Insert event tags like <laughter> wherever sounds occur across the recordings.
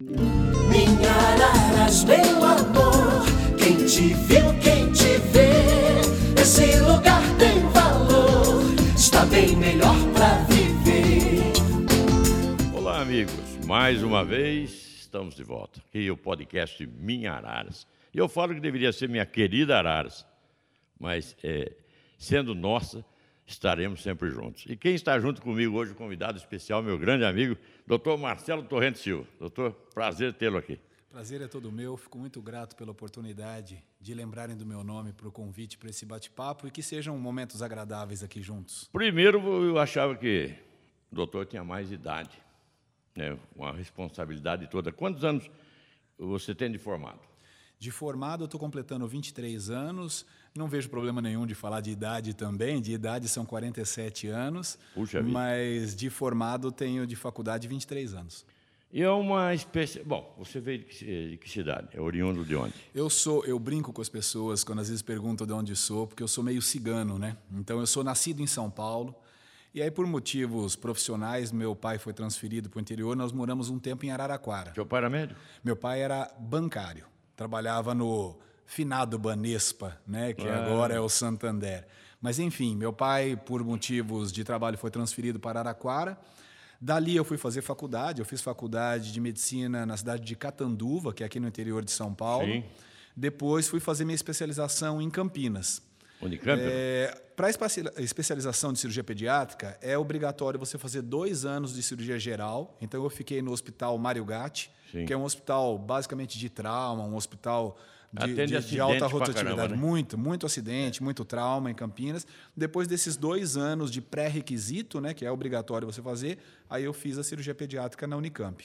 Minha Araras, meu amor, quem te viu, quem te vê, esse lugar tem valor, está bem melhor pra viver. Olá, amigos. Mais uma vez estamos de volta. Aqui o podcast Minha Araras. Eu falo que deveria ser minha querida Araras, mas é, sendo nossa, estaremos sempre juntos. E quem está junto comigo hoje, o convidado especial, meu grande amigo, doutor Marcelo Torrente Silva. Doutor, prazer tê-lo aqui. Prazer é todo meu. Fico muito grato pela oportunidade de lembrarem do meu nome para o convite para esse bate-papo e que sejam momentos agradáveis aqui juntos. Primeiro, eu achava que o doutor tinha mais idade, né, uma responsabilidade toda. Quantos anos você tem de formado? De formado, eu estou completando 23 anos. Não vejo problema nenhum de falar de idade também. De idade são 47 anos. Puxa vida. Mas de formado tenho de faculdade 23 anos. E é uma espécie. Bom, você veio de que, de que cidade? É oriundo de onde? Eu sou, eu brinco com as pessoas quando às vezes perguntam de onde sou, porque eu sou meio cigano, né? Então eu sou nascido em São Paulo. E aí, por motivos profissionais, meu pai foi transferido para o interior. Nós moramos um tempo em Araraquara. Seu pai era médico? Meu pai era bancário, trabalhava no finado Banespa, né, que agora é o Santander. Mas enfim, meu pai, por motivos de trabalho, foi transferido para Araraquara. Dali eu fui fazer faculdade, eu fiz faculdade de medicina na cidade de Catanduva, que é aqui no interior de São Paulo. Sim. Depois fui fazer minha especialização em Campinas. Unicamp? É, para especialização de cirurgia pediátrica, é obrigatório você fazer dois anos de cirurgia geral. Então, eu fiquei no Hospital Mário Gatti, Sim. que é um hospital basicamente de trauma, um hospital de, de- de alta rotatividade. caramba, né? Muito, muito acidente, muito trauma em Campinas. Depois desses dois anos de pré-requisito, né, que é obrigatório você fazer, aí eu fiz a cirurgia pediátrica na Unicamp.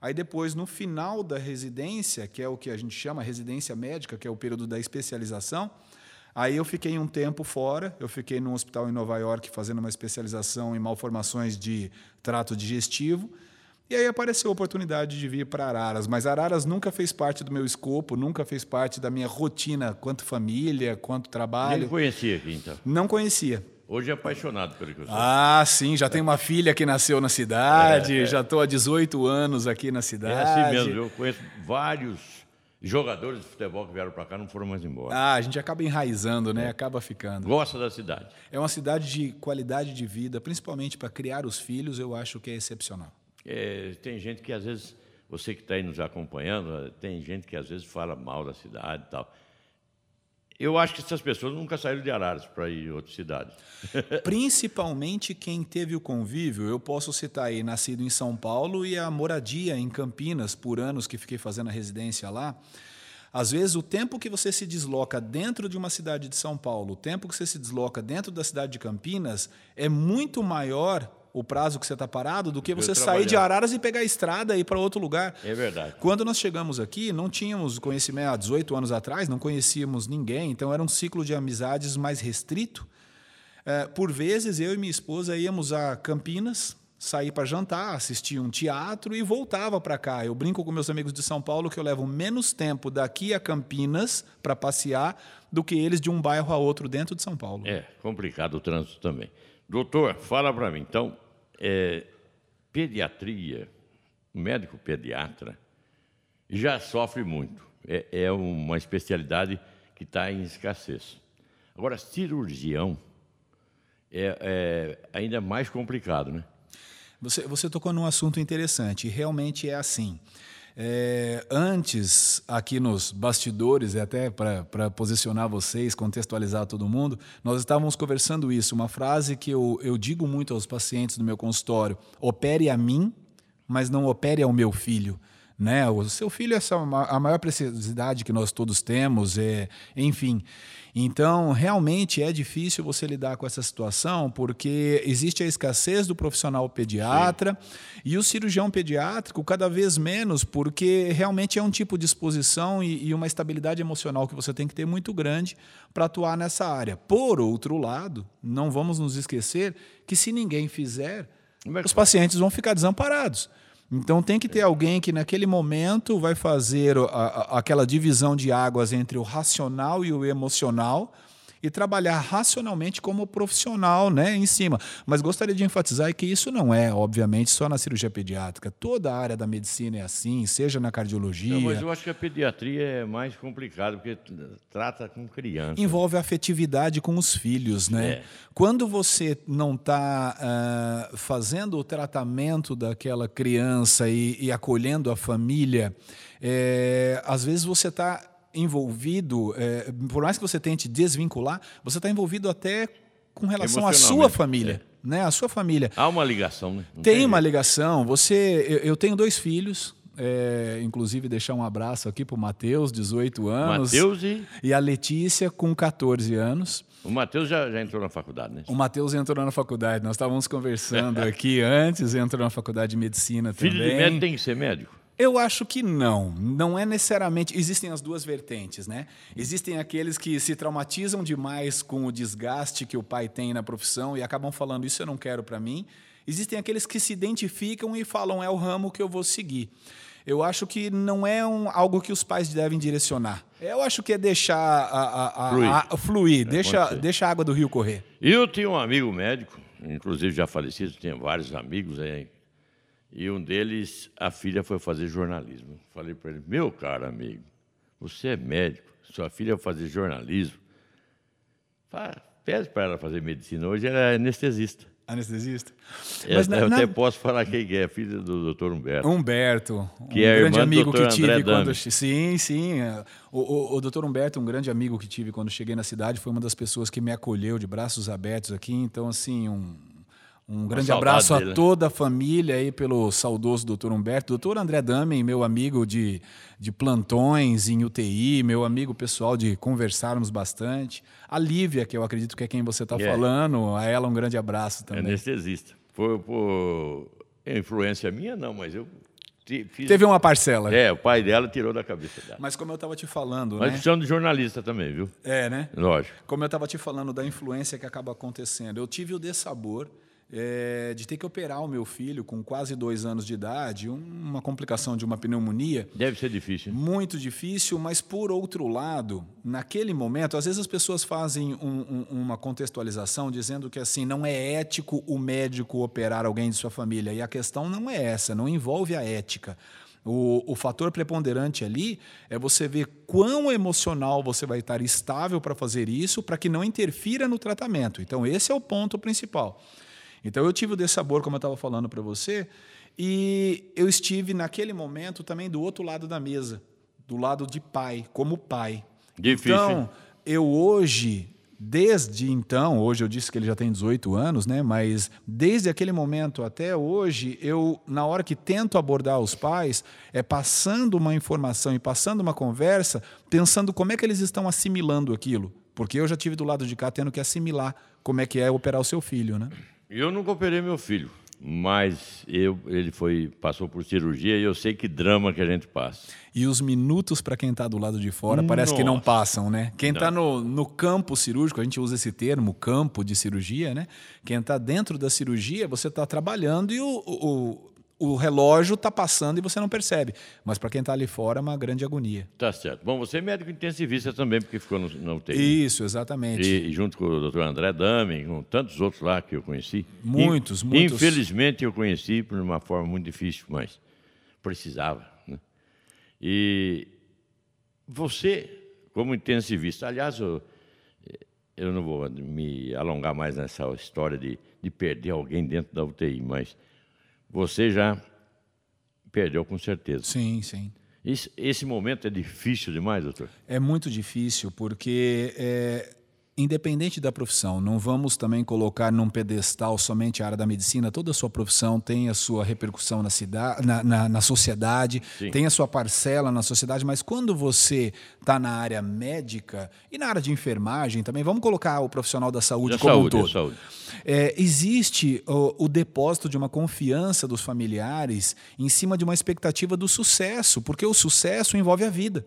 Aí depois, no final da residência, que é o que a gente chama residência médica, que é o período da especialização, Aí eu fiquei um tempo fora, eu fiquei num hospital em Nova York fazendo uma especialização em malformações de trato digestivo. E aí apareceu a oportunidade de vir para Araras, mas Araras nunca fez parte do meu escopo, nunca fez parte da minha rotina, quanto família, quanto trabalho. conhecia aqui, então. Não conhecia. Hoje é apaixonado pelo que eu sou. Ah, sim, já tenho uma filha que nasceu na cidade, já estou há 18 anos aqui na é cidade. assim mesmo. Eu conheço vários jogadores de futebol que vieram para cá não foram mais embora. Ah, a gente acaba enraizando, né? Acaba ficando. Gosta da cidade. É uma cidade de qualidade de vida, principalmente para criar os filhos, eu acho que é excepcional. É, tem gente que às vezes, você que está aí nos acompanhando, eh, tem gente que às vezes fala mal da cidade e tal. Eu acho que essas pessoas nunca saíram de Araras para ir em outra cidade. <laughs> Principalmente quem teve o convívio, eu posso citar aí, nascido em São Paulo e a moradia em Campinas por anos que fiquei fazendo a residência lá. Às vezes, o tempo que você se desloca dentro de uma cidade de São Paulo, o tempo que você se desloca dentro da cidade de Campinas, é muito maior o prazo que você está parado do que Eu você sair de. Araras e pegar a estrada e ir para outro lugar. É verdade. Quando nós chegamos aqui, não tínhamos conhecimento, há 18 anos atrás, não conhecíamos ninguém, então era um ciclo de amizades mais restrito. Eh, por vezes, eu e minha esposa íamos a Campinas, sair para jantar, assistir um teatro e voltava para cá. Eu brinco com meus amigos de São Paulo que eu levo menos tempo daqui a Campinas para passear do que eles de um bairro a outro dentro de São Paulo. É, complicado o trânsito também. Doutor, fala para mim, então, é, pediatria, o médico pediatra, já sofre muito. É, é uma especialidade que está em escassez. Agora, cirurgião é, é ainda mais complicado, né? Você, você tocou num assunto interessante, realmente é assim. É, antes, aqui nos bastidores, até para posicionar vocês, contextualizar todo mundo, nós estávamos conversando isso. Uma frase que eu, eu digo muito aos pacientes do meu consultório: opere a mim, mas não opere ao meu filho. Né? O seu filho é a maior preciosidade que nós todos temos, é, enfim. Então, realmente é difícil você lidar com essa situação, porque existe a escassez do profissional pediatra e o cirurgião pediátrico cada vez menos, porque realmente é um tipo de exposição e, e uma estabilidade emocional que você tem que ter muito grande para atuar nessa área. Por outro lado, não vamos nos esquecer que se ninguém fizer, os pacientes vão ficar desamparados. Então tem que ter alguém que naquele momento vai fazer a- a- aquela divisão de águas entre o racional e o emocional e trabalhar racionalmente como profissional né, em cima. Mas gostaria de enfatizar que isso não é, obviamente, só na cirurgia pediátrica. Toda a área da medicina é assim, seja na cardiologia. Não, mas eu acho que a pediatria é mais complicada, porque trata com criança. Envolve afetividade com os filhos. Né? É. Quando você não está uh, fazendo o tratamento daquela criança e, e acolhendo a família, é, às vezes você está envolvido, é, por mais que você tente desvincular, você está envolvido até com relação à sua família. É. Né, a sua família. Há uma ligação, né? tem, tem uma ligação. Você, eu, eu tenho dois filhos, é, inclusive deixar um abraço aqui para o Matheus, 18 anos. Matheus e... e a Letícia, com 14 anos. O Matheus já, já, entrou na faculdade, né? O Matheus entrou na faculdade. Nós estávamos conversando <laughs> aqui antes, entrou na faculdade de medicina Filho também. Filho de médico tem que ser médico? Eu acho que não. Não é necessariamente. Existem as duas vertentes, né? Existem aqueles que se traumatizam demais com o desgaste que o pai tem na profissão e acabam falando isso eu não quero para mim. Existem aqueles que se identificam e falam é o ramo que eu vou seguir. Eu acho que não é um, algo que os pais devem direcionar. Eu acho que é deixar a, a, a, fluir, a, fluir é, deixa, deixa a água do rio correr. Eu tinha um amigo médico, inclusive já falecido, tinha vários amigos, é, e um deles, a filha foi fazer jornalismo. Falei para ele: Meu caro amigo, você é médico, sua filha vai fazer jornalismo. Pede para ela fazer medicina. Hoje ela é anestesista. Anestesista? É, Mas eu na, até posso falar quem é, filha do doutor Humberto. Humberto, um que é grande amigo que tive André quando. Sim, sim. O, o, o doutor Humberto, um grande amigo que tive quando cheguei na cidade, foi uma das pessoas que me acolheu de braços abertos aqui. Então, assim, um, um grande abraço a dele. toda a família aí pelo saudoso doutor Humberto. Doutor André Damen, meu amigo de, de plantões em UTI, meu amigo pessoal de conversarmos bastante. A Lívia, que eu acredito que é quem você está yeah. falando, a ela um grande abraço também. Anestesista. Por, por influência minha, não, mas eu Fiz... Teve uma parcela. É, o pai dela tirou da cabeça dela. Mas como eu estava te falando, Mas né? de jornalista também, viu? É, né? Lógico. Como eu estava te falando da influência que acaba acontecendo. Eu tive o dessabor é, de ter que operar o meu filho com quase dois anos de idade, uma complicação de uma pneumonia. Deve ser difícil. Muito difícil, mas por outro lado, naquele momento, às vezes as pessoas fazem um, um, uma contextualização dizendo que assim não é ético o médico operar alguém de sua família. E a questão não é essa, não envolve a ética. O, o fator preponderante ali é você ver quão emocional você vai estar estável para fazer isso, para que não interfira no tratamento. Então, esse é o ponto principal. Então eu tive o dessabor, como eu estava falando para você, e eu estive naquele momento também do outro lado da mesa, do lado de pai, como pai. Difícil. Então, eu hoje, desde então, hoje eu disse que ele já tem 18 anos, né? Mas desde aquele momento até hoje, eu, na hora que tento abordar os pais, é passando uma informação e passando uma conversa, pensando como é que eles estão assimilando aquilo. Porque eu já tive do lado de cá tendo que assimilar como é que é operar o seu filho, né? Eu nunca operei meu filho, mas eu, ele foi, passou por cirurgia e eu sei que drama que a gente passa. E os minutos para quem está do lado de fora parece Nossa. que não passam, né? Quem está no, no campo cirúrgico, a gente usa esse termo, campo de cirurgia, né? Quem está dentro da cirurgia, você está trabalhando e o, o o relógio está passando e você não percebe. Mas para quem está ali fora é uma grande agonia. Tá certo. Bom, você é médico intensivista também, porque ficou no, no UTI. Isso, exatamente. E, e, junto com o doutor André Damen, com tantos outros lá que eu conheci. Muitos, In, muitos. Infelizmente eu conheci por uma forma muito difícil, mas precisava. Né? E você, como intensivista, aliás, eu, eu não vou me alongar mais nessa história de, de perder alguém dentro da UTI, mas você já perdeu com certeza. Sim, sim. Esse, esse momento é difícil demais, doutor? É muito difícil, porque é, independente da profissão, não vamos também colocar num pedestal somente a área da medicina. Toda a sua profissão tem a sua repercussão na, cidade, na, na, na sociedade, Sim. tem a sua parcela na sociedade, mas quando você está na área médica e na área de enfermagem também, vamos colocar o profissional da saúde como saúde, um todo. Saúde. É, existe o, o depósito de uma confiança dos familiares em cima de uma expectativa do sucesso, porque o sucesso envolve a vida.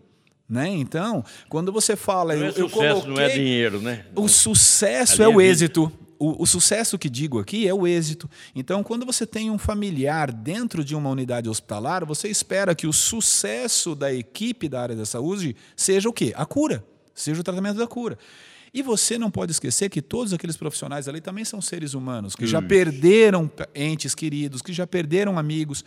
Né? Então, quando você fala. Não é eu, sucesso, coloquei, não é dinheiro, né? O sucesso é o êxito. O, o, sucesso que digo aqui é o êxito. Então, quando você tem um familiar dentro de uma unidade hospitalar, você espera que o sucesso da equipe da área da saúde seja o quê? A cura, seja o tratamento da cura. E você não pode esquecer que todos aqueles profissionais ali também são seres humanos, que já perderam entes queridos, que já perderam amigos.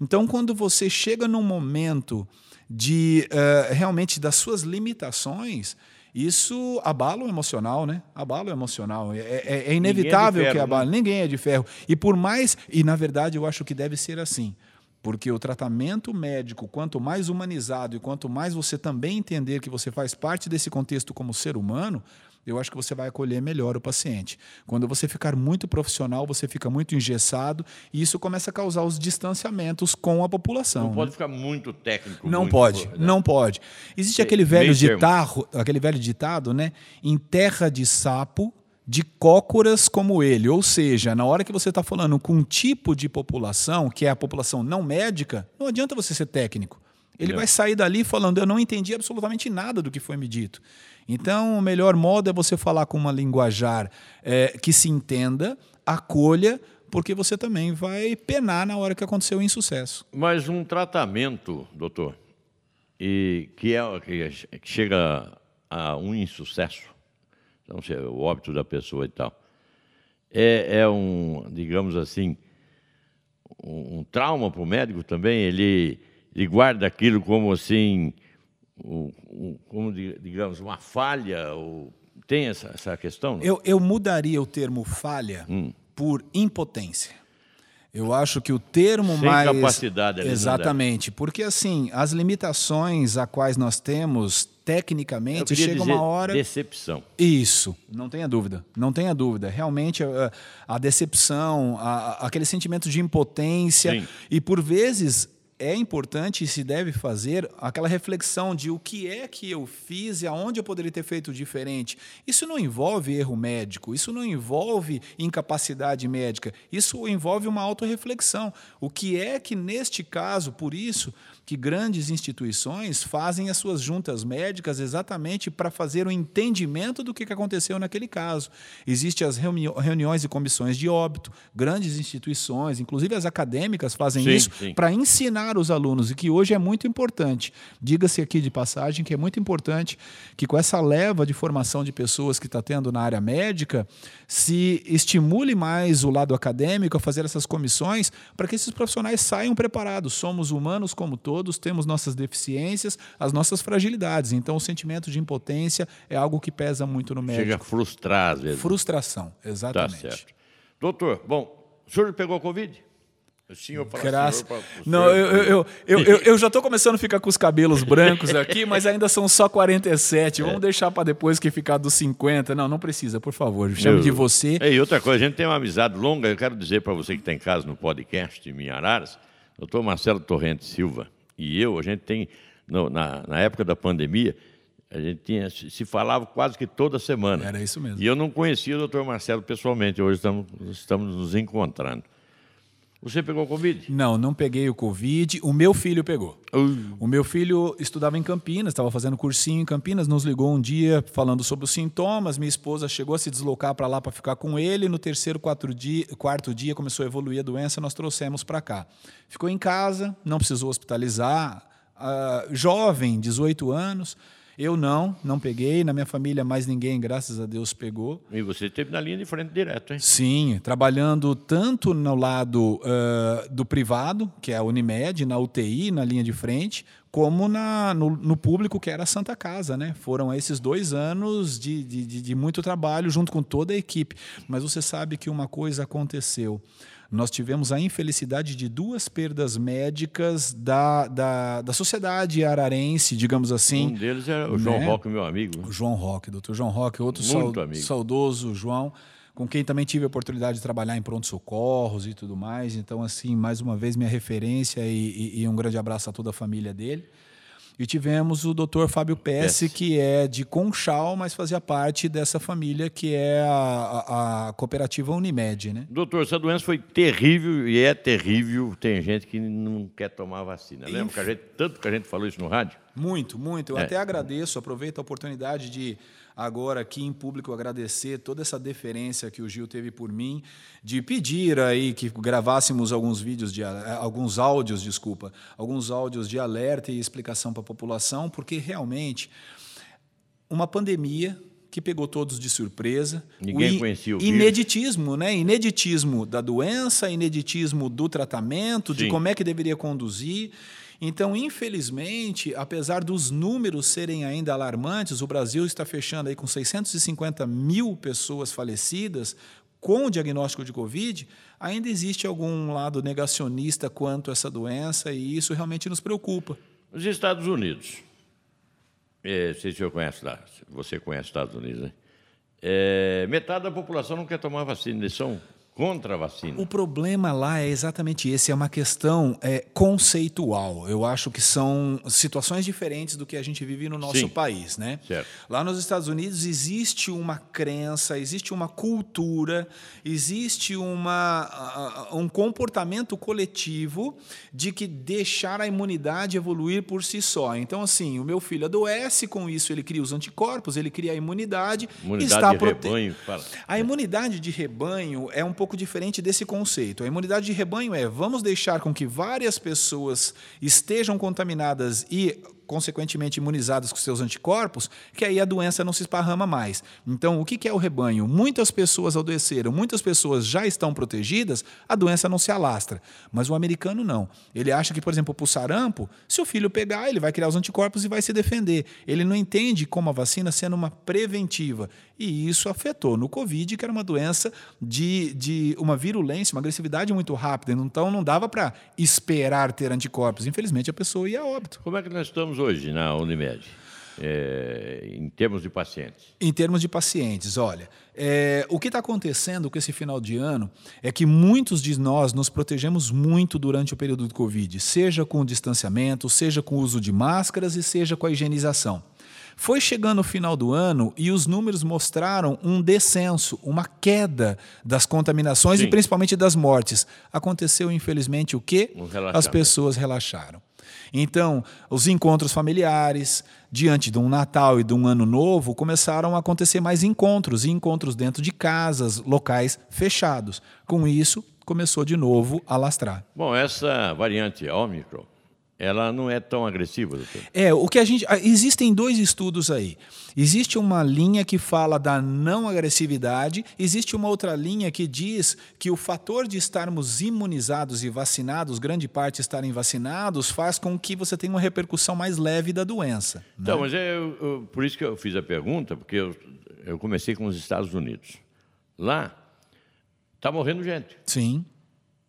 Então, quando você chega num momento de uh, realmente das suas limitações, isso abala o emocional, né? Abala o emocional. É, é, é inevitável é ferro, que abale. Né? Ninguém é de ferro. E por mais. E na verdade eu acho que deve ser assim. Porque o tratamento médico, quanto mais humanizado e quanto mais você também entender que você faz parte desse contexto como ser humano, eu acho que você vai acolher melhor o paciente. Quando você ficar muito profissional, você fica muito engessado e isso começa a causar os distanciamentos com a população. Não né? pode ficar muito técnico. Não muito, pode, né? não pode. Existe aquele velho ditado, aquele velho ditado, né? Em terra de sapo, de cócoras como ele. Ou seja, na hora que você está falando com um tipo de população, que é a população não médica, não adianta você ser técnico. Ele não. vai sair dali falando: Eu não entendi absolutamente nada do que foi me dito. Então, o melhor modo é você falar com uma linguajar é, que se entenda, acolha, porque você também vai penar na hora que aconteceu o insucesso. Mas um tratamento, doutor, e que, é, que chega a um insucesso, não sei, o óbito da pessoa e tal. É, é um, digamos assim, um, um trauma para o médico também. Ele, ele guarda aquilo como assim, como digamos, uma falha. Ou, tem essa, essa questão? Não? Eu, eu mudaria o termo falha hum. por impotência. Eu acho que o termo Sem mais capacidade ali exatamente, porque assim as limitações a quais nós temos tecnicamente chega uma hora decepção. Isso, não tenha dúvida, não tenha dúvida. Realmente a, a decepção, a, aquele sentimento de impotência Sim. e por vezes é importante e se deve fazer aquela reflexão de o que é que eu fiz e aonde eu poderia ter feito diferente. Isso não envolve erro médico, isso não envolve incapacidade médica, isso envolve uma autorreflexão. O que é que, neste caso, por isso, que grandes instituições fazem as suas juntas médicas exatamente para fazer o entendimento do que aconteceu naquele caso. Existem as reuni reuniões e comissões de óbito, grandes instituições, inclusive as acadêmicas, fazem sim, isso para ensinar os alunos, e que hoje é muito importante. Diga-se aqui de passagem que é muito importante que, com essa leva de formação de pessoas que está tendo na área médica, se estimule mais o lado acadêmico a fazer essas comissões para que esses profissionais saiam preparados. Somos humanos como todos todos temos nossas deficiências, as nossas fragilidades. Então, o sentimento de impotência é algo que pesa muito no médico. Chega a frustrar, às vezes. Frustração, exatamente. Tá certo. Doutor, bom, o senhor pegou Covid? O senhor fala Graças... senhor, Não, eu, eu, eu, eu, <laughs> já estou começando a ficar com os cabelos brancos aqui, mas ainda são só 47. Vamos é. deixar para depois que ficar dos 50. Não, não precisa, por favor. Chame de você. E outra coisa, a gente tem uma amizade longa. Eu quero dizer para você que está em casa no podcast em Minhararas, doutor Marcelo Torrente Silva, e eu, a gente tem, no, na, na época da pandemia, a gente tinha, se falava quase que toda semana. Era isso mesmo. E eu não conhecia o doutor Marcelo pessoalmente, hoje estamos, estamos nos encontrando. Você pegou Covid? Não, não peguei o Covid. O meu filho pegou. Uh. O meu filho estudava em Campinas, estava fazendo cursinho em Campinas, nos ligou um dia falando sobre os sintomas. Minha esposa chegou a se deslocar para lá para ficar com ele. No terceiro, dia, quarto dia, começou a evoluir a doença, nós trouxemos para cá. Ficou em casa, não precisou hospitalizar. Uh, jovem, 18 anos. Eu não, não peguei. Na minha família, mais ninguém, graças a Deus, pegou. E você esteve na linha de frente direto, hein? Sim, trabalhando tanto no lado uh, do privado, que é a Unimed, na UTI, na linha de frente, como na, no, no, público, que era a Santa Casa. Né? Foram esses dois anos de, de, de muito trabalho junto com toda a equipe. Mas você sabe que uma coisa aconteceu nós tivemos a infelicidade de duas perdas médicas da, da, da sociedade ararense, digamos assim. Um deles é o João né? Roque, meu amigo. O João Roque, doutor João Roque, outro Muito saudoso João, com quem também tive a oportunidade de trabalhar em pronto-socorros e tudo mais. Então, assim, mais uma vez, minha referência e, e, e um grande abraço a toda a família dele. E tivemos o Dr. Fábio Pesce, que é de Conchal, mas fazia parte dessa família que é a, a, a, cooperativa Unimed, né? Doutor, essa doença foi terrível e é terrível. Tem gente que não quer tomar vacina. Lembra que a gente, tanto que a gente falou isso no rádio? Muito, muito. Eu é. até agradeço, aproveito a oportunidade de agora aqui em público agradecer toda essa deferência que o Gil teve por mim, de pedir aí que gravássemos alguns vídeos, de, eh, alguns áudios, desculpa, alguns áudios de alerta e explicação para a população, porque realmente uma pandemia que pegou todos de surpresa. Ninguém i- conhecia o vírus. Ineditismo, né? Ineditismo da doença, ineditismo do tratamento, de Sim. como é que deveria conduzir. Então, infelizmente, apesar dos números serem ainda alarmantes, o Brasil está fechando aí com 650 mil pessoas falecidas com o diagnóstico de Covid, ainda existe algum lado negacionista quanto a essa doença e isso realmente nos preocupa. Os Estados Unidos. É, se o senhor conhece lá. Você conhece os Estados Unidos, né? É, metade da população não quer tomar vacina, eles são contra a vacina. O problema lá é exatamente esse, é uma questão é, conceitual. Eu acho que são situações diferentes do que a gente vive no nosso Sim. país, né? Certo. Lá nos Estados Unidos existe uma crença, existe uma cultura, existe uma, um comportamento coletivo de que deixar a imunidade evoluir por si só. Então, assim, o meu filho adoece, com isso ele cria os anticorpos, ele cria a imunidade, Imunidade está de prote- rebanho, fala. a imunidade de rebanho é um pouco diferente desse conceito. A imunidade de rebanho é vamos deixar com que várias pessoas estejam contaminadas e consequentemente imunizadas com seus anticorpos, que aí a doença não se esparrama mais. Então, o que é o rebanho? Muitas pessoas adoeceram, muitas pessoas já estão protegidas, a doença não se alastra. Mas o americano não. Ele acha que, por exemplo, para o sarampo, se o filho pegar, ele vai criar os anticorpos e vai se defender. Ele não entende como a vacina sendo uma preventiva. E isso afetou no Covid, que era uma doença de, de uma virulência, uma agressividade muito rápida. Então, não dava para esperar ter anticorpos. Infelizmente, a pessoa ia a óbito. Como é que nós estamos hoje na Unimed, é, em termos de pacientes? Em termos de pacientes, olha, é, o que está acontecendo com esse final de ano é que muitos de nós nos protegemos muito durante o período do Covid, seja com o distanciamento, seja com o uso de máscaras e seja com a higienização. Foi chegando o final do ano e os números mostraram um descenso, uma queda das contaminações Sim. e principalmente das mortes. Aconteceu, infelizmente, o quê? Relaxamento. As pessoas relaxaram. Então, os encontros familiares, diante de um Natal e de um Ano Novo, começaram a acontecer mais encontros, e encontros dentro de casas, locais fechados. Com isso, começou de novo a lastrar. Bom, essa variante Ômicron, ela não é tão agressiva, doutor. É, o que a gente. Existem dois estudos aí. Existe uma linha que fala da não agressividade, existe uma outra linha que diz que o fator de estarmos imunizados e vacinados, grande parte estarem vacinados, faz com que você tenha uma repercussão mais leve da doença. Então, mas é eu- eu- por isso que eu fiz a pergunta, porque eu, eu comecei com os Estados Unidos. Lá está morrendo gente, Sim.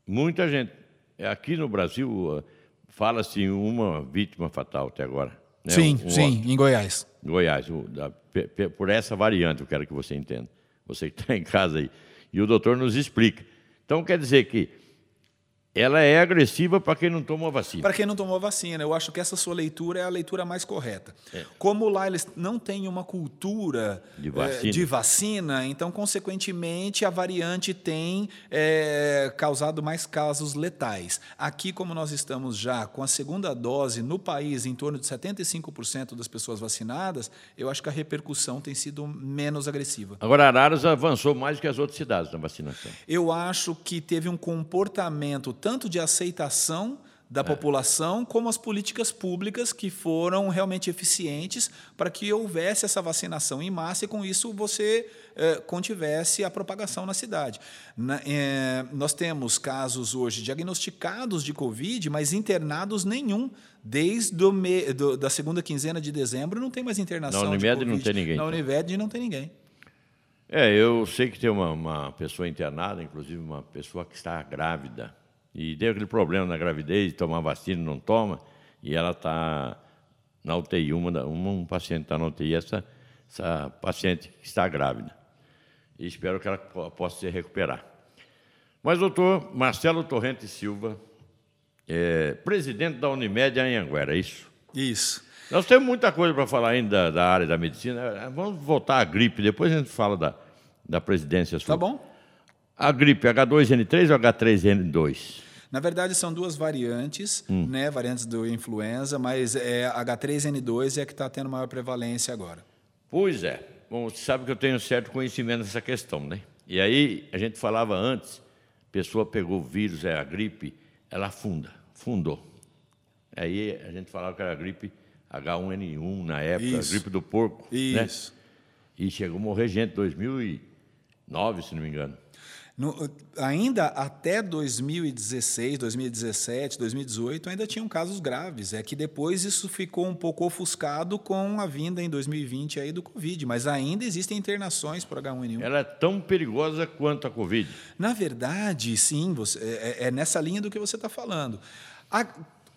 muita gente. É, Aqui no Brasil fala-se uma vítima fatal até agora. né? sim, Um- um sim, em Goiás. Goiás, o- da- pe- pe- por essa variante, eu quero que você entenda. Você que está em casa aí. E o doutor nos explica. Então, quer dizer que ela é agressiva para quem não toma a vacina. Para quem não tomou vacina, eu acho que essa sua leitura é a leitura mais correta. É. Como lá eles não têm uma cultura De eh, vacina. de vacina, então, consequentemente, a variante tem eh, causado mais casos letais. Aqui, como nós estamos já com a segunda dose no país, em torno de 75% das pessoas vacinadas, eu acho que a repercussão tem sido menos agressiva. Agora, Araras avançou mais que as outras cidades na vacinação. Eu acho que teve um comportamento tanto de aceitação É. da população, como as políticas públicas que foram realmente eficientes para que houvesse essa vacinação em massa e, com isso, você eh, contivesse a propagação na cidade. Na- eh, nós temos casos hoje diagnosticados de Covid, mas internados nenhum. Desde o me, do, da segunda quinzena de dezembro não tem mais internação. Na de Unimed não tem ninguém, Na então. Unimed não tem ninguém. É, eu sei que tem uma, uma pessoa internada, inclusive uma pessoa que está grávida, e deu aquele problema na gravidez, tomar vacina não toma, e ela está na UTI, uma, da- uma- um paciente está na UTI, essa, essa paciente está grávida. E espero que ela po- possa se recuperar. Mas, doutor Marcelo Torrente Silva, é, presidente da Unimed Anhanguera, é isso? Isso. Nós temos muita coisa para falar ainda da área da medicina. Vamos voltar à gripe, depois a gente fala da, da presidência sua. Tá bom? A gripe H2N3 ou H3N2? Na verdade, são duas variantes, né? Variantes do influenza, mas é, H3N2 é a que está tendo maior prevalência agora. Pois é. Bom, você sabe que eu tenho certo conhecimento nessa questão, né? E aí, a gente falava antes, a pessoa pegou o vírus, é a gripe, ela afunda, fundou. Aí a gente falava que era a gripe H1N1 na época, a Isso. gripe do porco, né? Isso. E chegou a morrer gente em 2009, se não me engano. No, ainda até 2016, 2017, 2018, ainda tinham casos graves. É que depois isso ficou um pouco ofuscado com a vinda em 2020 aí do Covid, mas ainda existem internações por H1N1. Ela é tão perigosa quanto a Covid? Na verdade, sim, você, é, é nessa linha do que você está falando. A,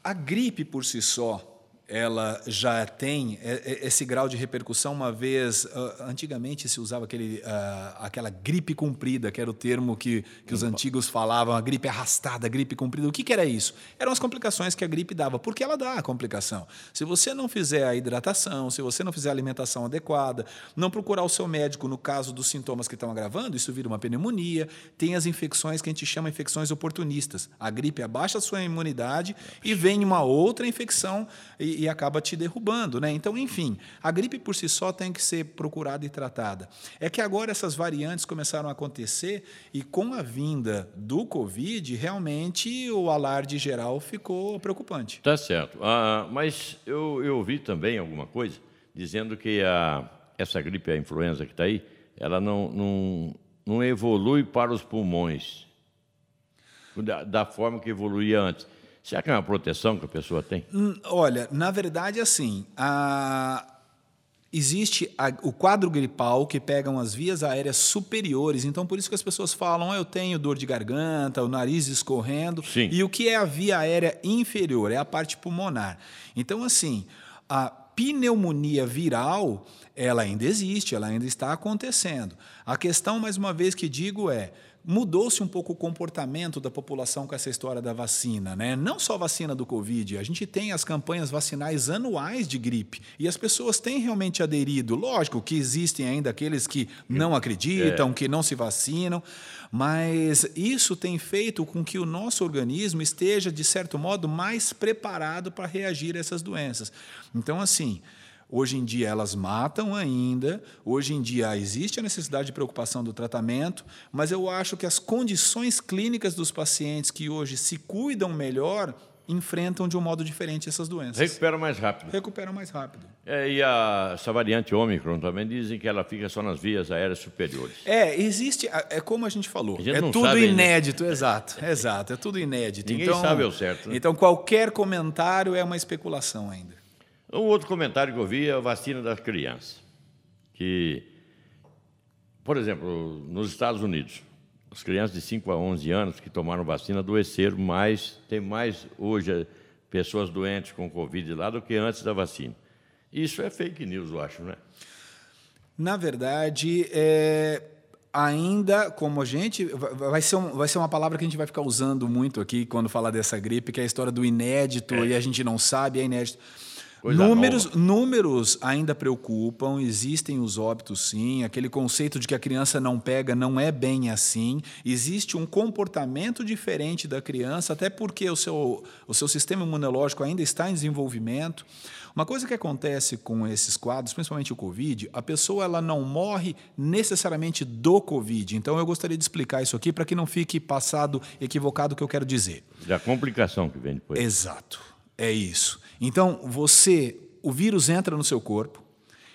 a gripe por si só, ela já tem esse grau de repercussão uma vez ah, antigamente se usava aquele uh, aquela gripe comprida que era o termo que, que os antigos falavam a gripe arrastada a gripe comprida. O que, que era isso? Eram as complicações que a gripe dava porque ela dá a complicação. Se você não fizer a hidratação se você não fizer a alimentação adequada não procurar o seu médico no caso dos sintomas que estão agravando isso vira uma pneumonia. Tem as infecções que a gente chama infecções oportunistas. A gripe abaixa a sua imunidade e vem uma outra infecção e, e, acaba te derrubando. Né? Então, enfim, a gripe por si só tem que ser procurada e tratada. É que agora essas variantes começaram a acontecer e com a vinda do Covid, realmente o alarde geral ficou preocupante. Tá certo. Ah, mas eu, eu ouvi também alguma coisa dizendo que a, essa gripe, a influenza que está aí, ela não, não, não evolui para os pulmões da, da forma que evoluía antes. Será que é uma proteção que a pessoa tem? Hum, olha, na verdade, assim, a... existe a... o quadro gripal que pegam as vias aéreas superiores. Então, por isso que as pessoas falam, eu tenho dor de garganta, o nariz escorrendo. Sim. E o que é a via aérea inferior? É a parte pulmonar. Então, assim, a pneumonia viral, ela ainda existe, ela ainda está acontecendo. A questão, mais uma vez, que digo é mudou-se um pouco o comportamento da população com essa história da vacina, né? Não só vacina do Covid, a gente tem as campanhas vacinais anuais de gripe e as pessoas têm realmente aderido. Lógico que existem ainda aqueles que não acreditam, é. que não se vacinam, mas isso tem feito com que o nosso organismo esteja, de certo modo, mais preparado para reagir a essas doenças. Então, assim, Hoje em dia elas matam ainda, hoje em dia existe a necessidade de preocupação do tratamento, mas eu acho que as condições clínicas dos pacientes que hoje se cuidam melhor enfrentam de um modo diferente essas doenças. Recuperam mais rápido. Recuperam mais rápido. É, e a, essa variante Ômicron também dizem que ela fica só nas vias aéreas superiores. É, existe, é como a gente falou, a gente é tudo inédito, ainda. exato, exato, é tudo inédito. Ninguém então, sabe o certo. Né? Então qualquer comentário é uma especulação ainda. Um outro comentário que eu vi é a vacina das crianças. Que, por exemplo, nos Estados Unidos, as crianças de 5 a 11 anos que tomaram vacina adoeceram mais, tem mais hoje pessoas doentes com Covid lá do que antes da vacina. Isso é fake news, eu acho, né? Na verdade, é, ainda como a gente vai ser, um, vai ser uma palavra que a gente vai ficar usando muito aqui quando falar dessa gripe, que é a história do inédito é. e a gente não sabe, é inédito. Coisa números, nova. números ainda preocupam, existem os óbitos sim, aquele conceito de que a criança não pega não é bem assim. Existe um comportamento diferente da criança, até porque o seu, o seu sistema imunológico ainda está em desenvolvimento. Uma coisa que acontece com esses quadros, principalmente o Covid, a pessoa ela não morre necessariamente do Covid. Então eu gostaria de explicar isso aqui para que não fique passado equivocado o que eu quero dizer. Da complicação que vem depois. Exato. É isso. Então, você, o vírus entra no seu corpo,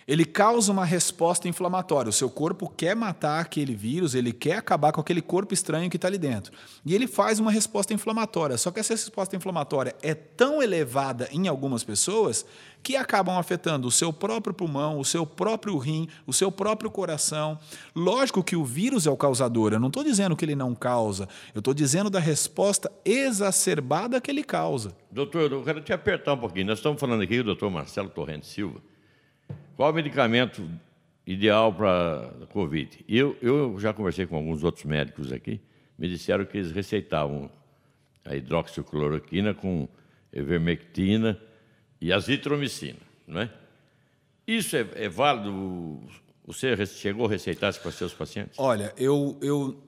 ele causa uma resposta inflamatória. O seu corpo quer matar aquele vírus, ele quer acabar com aquele corpo estranho que está ali dentro. E ele faz uma resposta inflamatória. Só que essa resposta inflamatória é tão elevada em algumas pessoas que acabam afetando o seu próprio pulmão, o seu próprio rim, o seu próprio coração. Lógico que o vírus é o causador, eu não estou dizendo que ele não causa, eu estou dizendo da resposta exacerbada que ele causa. Doutor, eu quero te apertar um pouquinho. Nós estamos falando aqui do doutor Marcelo Torrente Silva. Qual o medicamento ideal para Covid? Eu, eu já conversei com alguns outros médicos aqui, me disseram que eles receitavam a hidroxicloroquina com ivermectina e azitromicina, não é? Isso é, é válido? Você chegou a receitar isso para seus pacientes? Olha, eu, eu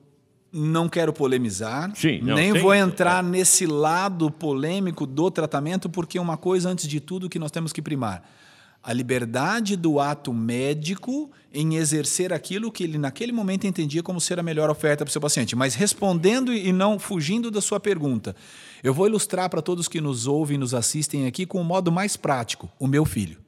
não quero polemizar, Sim, não, nem vou entrar é. nesse lado polêmico do tratamento, porque uma coisa, antes de tudo, que nós temos que primar a liberdade do ato médico em exercer aquilo que ele naquele momento entendia como ser a melhor oferta para o seu paciente. Mas respondendo e não fugindo da sua pergunta, eu vou ilustrar para todos que nos ouvem e nos assistem aqui com o um modo mais prático: o meu filho.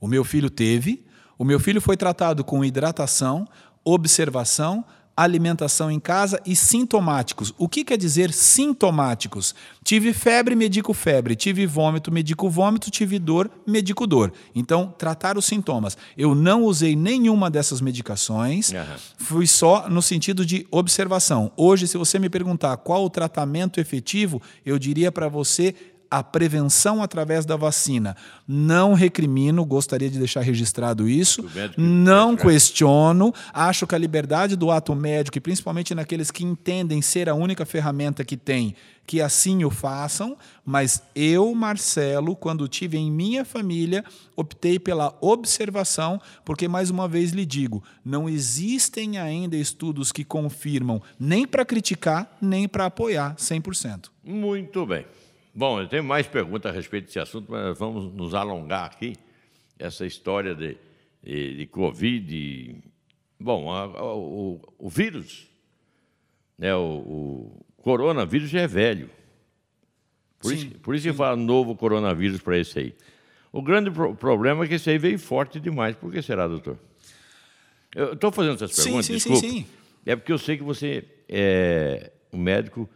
O meu filho teve, O meu filho foi tratado com hidratação, observação, alimentação em casa e sintomáticos. O que quer dizer sintomáticos? Tive febre, medico febre. Tive vômito, medico vômito. Tive dor, medico dor. Então, tratar os sintomas. Eu não usei nenhuma dessas medicações, uhum. fui só no sentido de observação. Hoje, se você me perguntar qual o tratamento efetivo, eu diria para você a prevenção através da vacina. Não recrimino, gostaria de deixar registrado isso. Não questiono. Acho que a liberdade do ato médico, e principalmente naqueles que entendem ser a única ferramenta que tem, que assim o façam. Mas eu, Marcelo, quando tive em minha família, optei pela observação, porque, mais uma vez lhe digo, não existem ainda estudos que confirmam nem para criticar, nem para apoiar 100%. Muito bem. Bom, eu tenho mais perguntas a respeito desse assunto, mas vamos nos alongar aqui. Essa história de, de, de Covid. Bom, a, a, o, o, vírus, né, o, o, coronavírus já é velho. Por, sim, isso, por isso que fala novo coronavírus para esse aí. O grande pro, problema é que esse aí veio forte demais. Por que será, doutor? Eu estou fazendo essas perguntas, sim, sim, desculpa. Sim, sim. É porque eu sei que você é um médico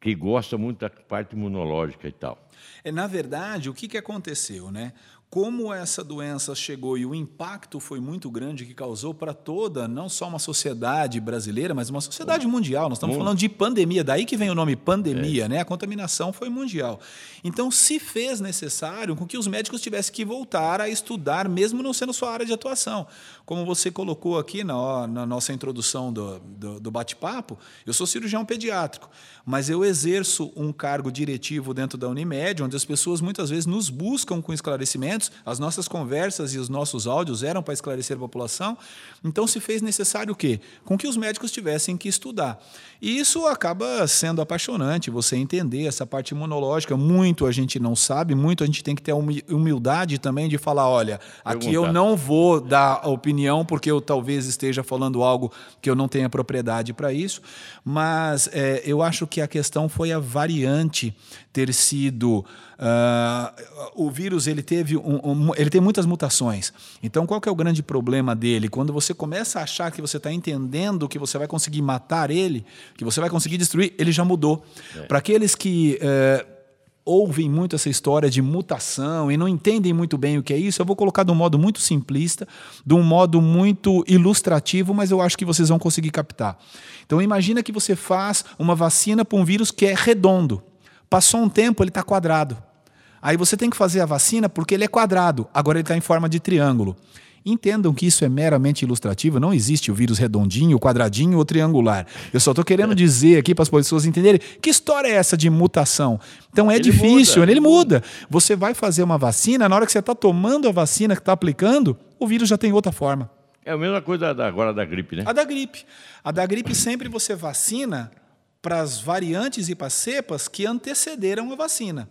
que gosta muito da parte imunológica e tal. É, na verdade, o que, que aconteceu? Né? como essa doença chegou e o impacto foi muito grande que causou para toda, não só uma sociedade brasileira, mas uma sociedade mundial. Nós estamos falando de pandemia, daí que vem o nome pandemia, é. né? A contaminação foi mundial. Então, se fez necessário com que os médicos tivessem que voltar a estudar, mesmo não sendo sua área de atuação. Como você colocou aqui na, na nossa introdução do, do, do bate-papo, eu sou cirurgião pediátrico, mas eu exerço um cargo diretivo dentro da Unimed, onde as pessoas muitas vezes nos buscam com esclarecimento as nossas conversas e os nossos áudios eram para esclarecer a população. Então se fez necessário o quê? Com que os médicos tivessem que estudar. E isso acaba sendo apaixonante, você entender essa parte imunológica. Muito a gente não sabe, muito a gente tem que ter a humildade também de falar: olha, aqui eu não vou dar opinião porque eu talvez esteja falando algo que eu não tenha propriedade para isso, mas é, eu acho que a questão foi a variante ter sido. Uh, o vírus ele teve um, um, ele tem muitas mutações. Então, qual que é o grande problema dele? Quando você começa a achar que você está entendendo que você vai conseguir matar ele, que você vai conseguir destruir, ele já mudou. É. Para aqueles que uh, ouvem muito essa história de mutação e não entendem muito bem o que é isso, eu vou colocar de um modo muito simplista, de um modo muito ilustrativo, mas eu acho que vocês vão conseguir captar. Então, imagina que você faz uma vacina para um vírus que é redondo. Passou um tempo, ele está quadrado. Aí você tem que fazer a vacina porque ele é quadrado, agora ele está em forma de triângulo. Entendam que isso é meramente ilustrativo, não existe o vírus redondinho, quadradinho ou triangular. Eu só estou querendo dizer aqui para as pessoas entenderem que história é essa de mutação. Então é ele difícil, muda, ele muda. Você vai fazer uma vacina, na hora que você está tomando a vacina que está aplicando, o vírus já tem outra forma. É a mesma coisa da, agora da gripe, né? A da gripe. A da gripe sempre você vacina para as variantes e para as cepas que antecederam a vacina.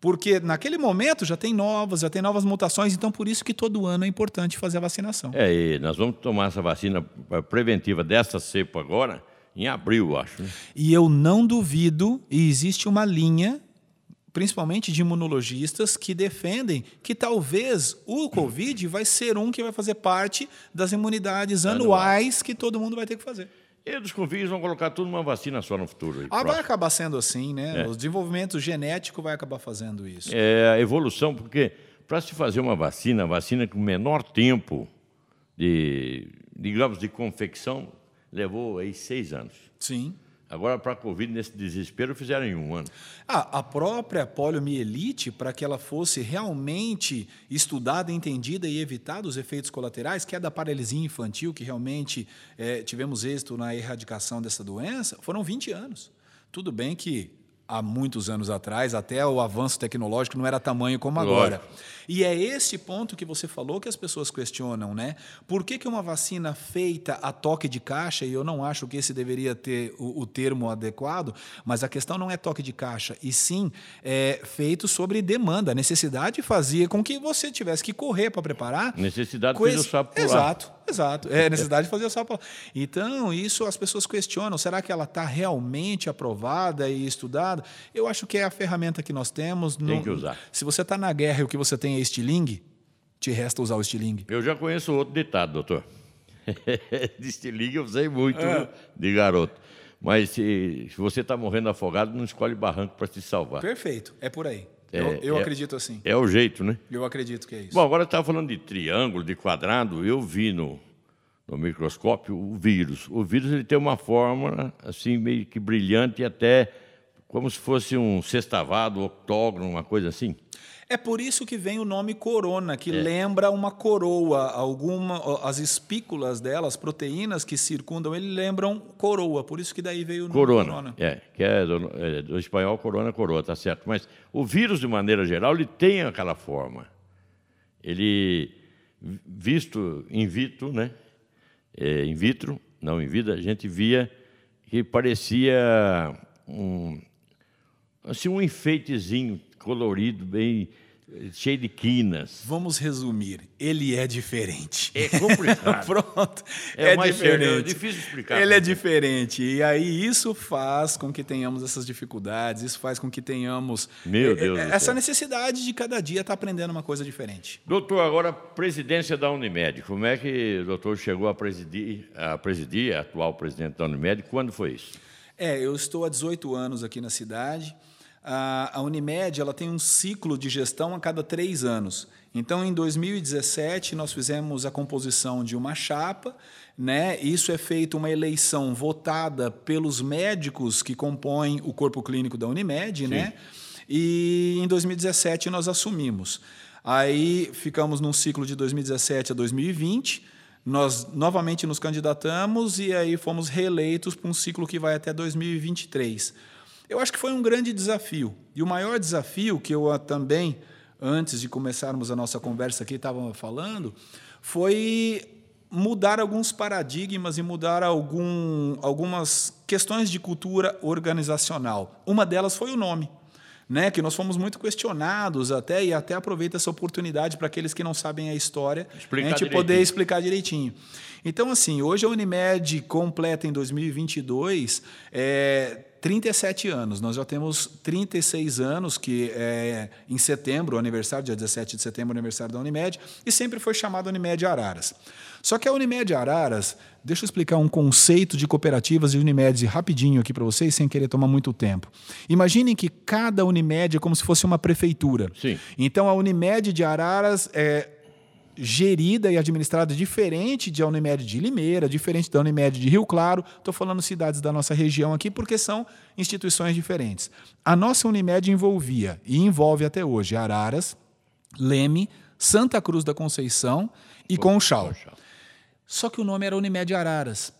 Porque naquele momento já tem novas, já tem novas mutações, então por isso que todo ano é importante fazer a vacinação. É, e nós vamos tomar essa vacina preventiva dessa cepa agora em abril, acho. Né? E eu não duvido, e existe uma linha, principalmente de imunologistas, que defendem que talvez o Covid vai ser um que vai fazer parte das imunidades anuais que todo mundo vai ter que fazer. E os convívio vão colocar tudo numa vacina só no futuro. ah, vai acabar sendo assim, né? É. O desenvolvimento genético vai acabar fazendo isso. É a evolução, porque para se fazer uma vacina, vacina com menor tempo de, digamos, de confecção, levou aí seis anos. Sim. Agora, para a Covid, nesse desespero, fizeram em um ano. Ah, a própria poliomielite, para que ela fosse realmente estudada, entendida e evitada os efeitos colaterais, que é da paralisia infantil, que realmente é, tivemos êxito na erradicação dessa doença, foram 20 anos. Tudo bem que há muitos anos atrás, até o avanço tecnológico não era tamanho como agora. Lógico. E é esse ponto que você falou que as pessoas questionam, né? Por que, que uma vacina feita a toque de caixa, e eu não acho que esse deveria ter o, o termo adequado, mas a questão não é toque de caixa, e sim é feito sobre demanda. A necessidade fazia com que você tivesse que correr para preparar. Necessidade fez o sapo pular. Exato, exato. É necessidade de fazer o sapo pular. Então, isso as pessoas questionam. Será que ela está realmente aprovada e estudada? Eu acho que é a ferramenta que nós temos. Tem que usar. Se você está na guerra e o que você tem é estilingue, Te resta usar o estilingue. Eu já conheço outro ditado, doutor. <laughs> de estilingue eu usei muito É. de garoto. Mas se, se você está morrendo afogado, não escolhe barranco para te salvar. Perfeito, é por aí. É, eu eu é- acredito assim. É o jeito, né? Eu acredito que é isso. Bom, agora estava falando de triângulo, de quadrado. Eu vi no, no microscópio o vírus. O vírus ele tem uma forma assim meio que brilhante, até como se fosse um sextavado, octógono, uma coisa assim. É por isso que vem o nome corona, que É. lembra uma coroa. Alguma, as espículas dela, as proteínas que circundam ele lembram coroa. Por isso que daí veio o nome Corona, corona. é, que é do, é do espanhol corona, coroa, tá certo. Mas o vírus, de maneira geral, ele tem aquela forma. Ele, visto in vitro, né? É, in vitro, não em vida, a gente via que parecia um, assim, um enfeitezinho colorido, bem eh, cheio de quinas. Vamos resumir. Ele é diferente. É complicado. <laughs> Pronto. É É, mais sério, diferente. é difícil explicar. Ele é diferente. E aí isso faz com que tenhamos essas dificuldades, isso faz com que tenhamos Meu eh, Deus eh, essa necessidade de cada dia estar aprendendo uma coisa diferente. Doutor, agora presidência da Unimed. Como é que o doutor chegou a presidir, a presidir, a atual presidente da Unimed? Quando foi isso? É, eu estou há 18 anos aqui na cidade. A, Unimed ela tem um ciclo de gestão a cada três anos. Então, em 2017, nós fizemos a composição de uma chapa. Né? Isso é feito uma eleição votada pelos médicos que compõem o corpo clínico da Unimed. Né? E em 2017 nós assumimos. Aí ficamos num ciclo de 2017 a 2020. Nós novamente nos candidatamos e aí fomos reeleitos para um ciclo que vai até 2023. Eu acho que foi um grande desafio. E o maior desafio que eu ah, também, antes de começarmos a nossa conversa aqui, estava falando, foi mudar alguns paradigmas e mudar algum, algumas questões de cultura organizacional. Uma delas foi o nome né, que nós fomos muito questionados até, e até aproveito essa oportunidade para aqueles que não sabem a história, Explicar a gente direitinho. poder explicar direitinho. Então, assim, hoje a Unimed completa em 2022 é, 37 anos. Nós já temos 36 anos, que é em setembro, o aniversário, dia 17 de setembro, o aniversário da Unimed, e sempre foi chamado Unimed Araras. Só que a Unimed Araras, deixa eu explicar um conceito de cooperativas e Unimed rapidinho aqui para vocês, sem querer tomar muito tempo. Imaginem que cada Unimed é como se fosse uma prefeitura. Sim. Então a Unimed de Araras é gerida e administrada diferente de Unimed de Limeira, diferente da Unimed de Rio Claro. Estou falando cidades da nossa região aqui porque são instituições diferentes. A nossa Unimed envolvia e envolve até hoje Araras, Leme, Santa Cruz da Conceição e. Conchal. Só que o nome era Unimed Araras.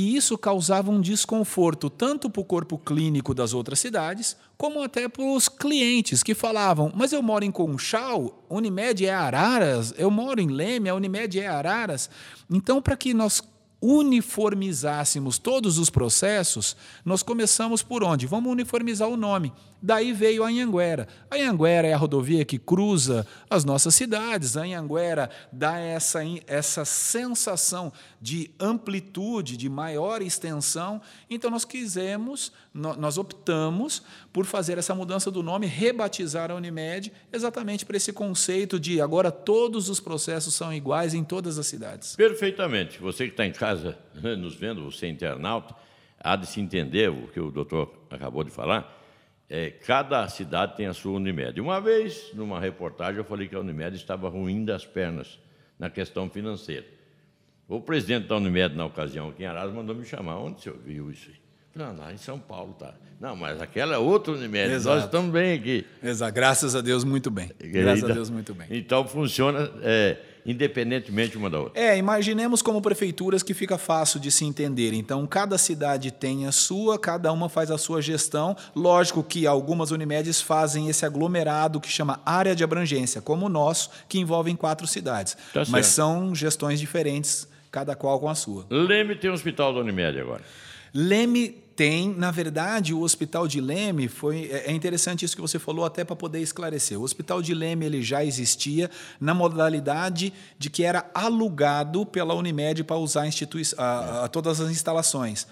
E isso causava um desconforto tanto para o corpo clínico das outras cidades, como até para os clientes que falavam: Mas eu moro em Conchal, Unimed é Araras, eu moro em Leme, a Unimed é Araras. Então, para que nós uniformizássemos todos os processos, nós começamos por onde? Vamos uniformizar o nome. Daí veio a Anhanguera. A Anhanguera é a rodovia que cruza as nossas cidades. A Anhanguera dá essa, essa sensação de amplitude, de maior extensão. Então, nós quisemos, nó- nós optamos por fazer essa mudança do nome, rebatizar a Unimed, exatamente para esse conceito de agora todos os processos são iguais em todas as cidades. Perfeitamente. Você que está em casa <laughs> nos vendo, você internauta, há de se entender o que o doutor acabou de falar. É, cada cidade tem a sua Unimed. Uma vez, numa reportagem, eu falei que a Unimed estava ruim das pernas na questão financeira. O presidente da Unimed, na ocasião, aqui em Araras, mandou me chamar. Onde você ouviu isso aí? Ah, lá em São Paulo, tá. Não, mas aquela é outra Unimed. Exato. Nós estamos bem aqui. Exato. Graças a Deus, muito bem. Graças a Deus, muito bem. Então funciona é, independentemente uma da outra. É, imaginemos como prefeituras que fica fácil de se entender. Então, cada cidade tem a sua, cada uma faz a sua gestão. Lógico que algumas Unimedes fazem esse aglomerado que chama área de abrangência, como o nosso, que envolve quatro cidades. Tá Mas são gestões diferentes, cada qual com a sua. Leme tem um hospital da Unimed agora. Leme tem, na verdade, o Hospital de Leme foi é é interessante isso que você falou até para poder esclarecer. O Hospital de Leme ele já existia na modalidade de que era alugado pela Unimed para usar a a- a- todas as instalações.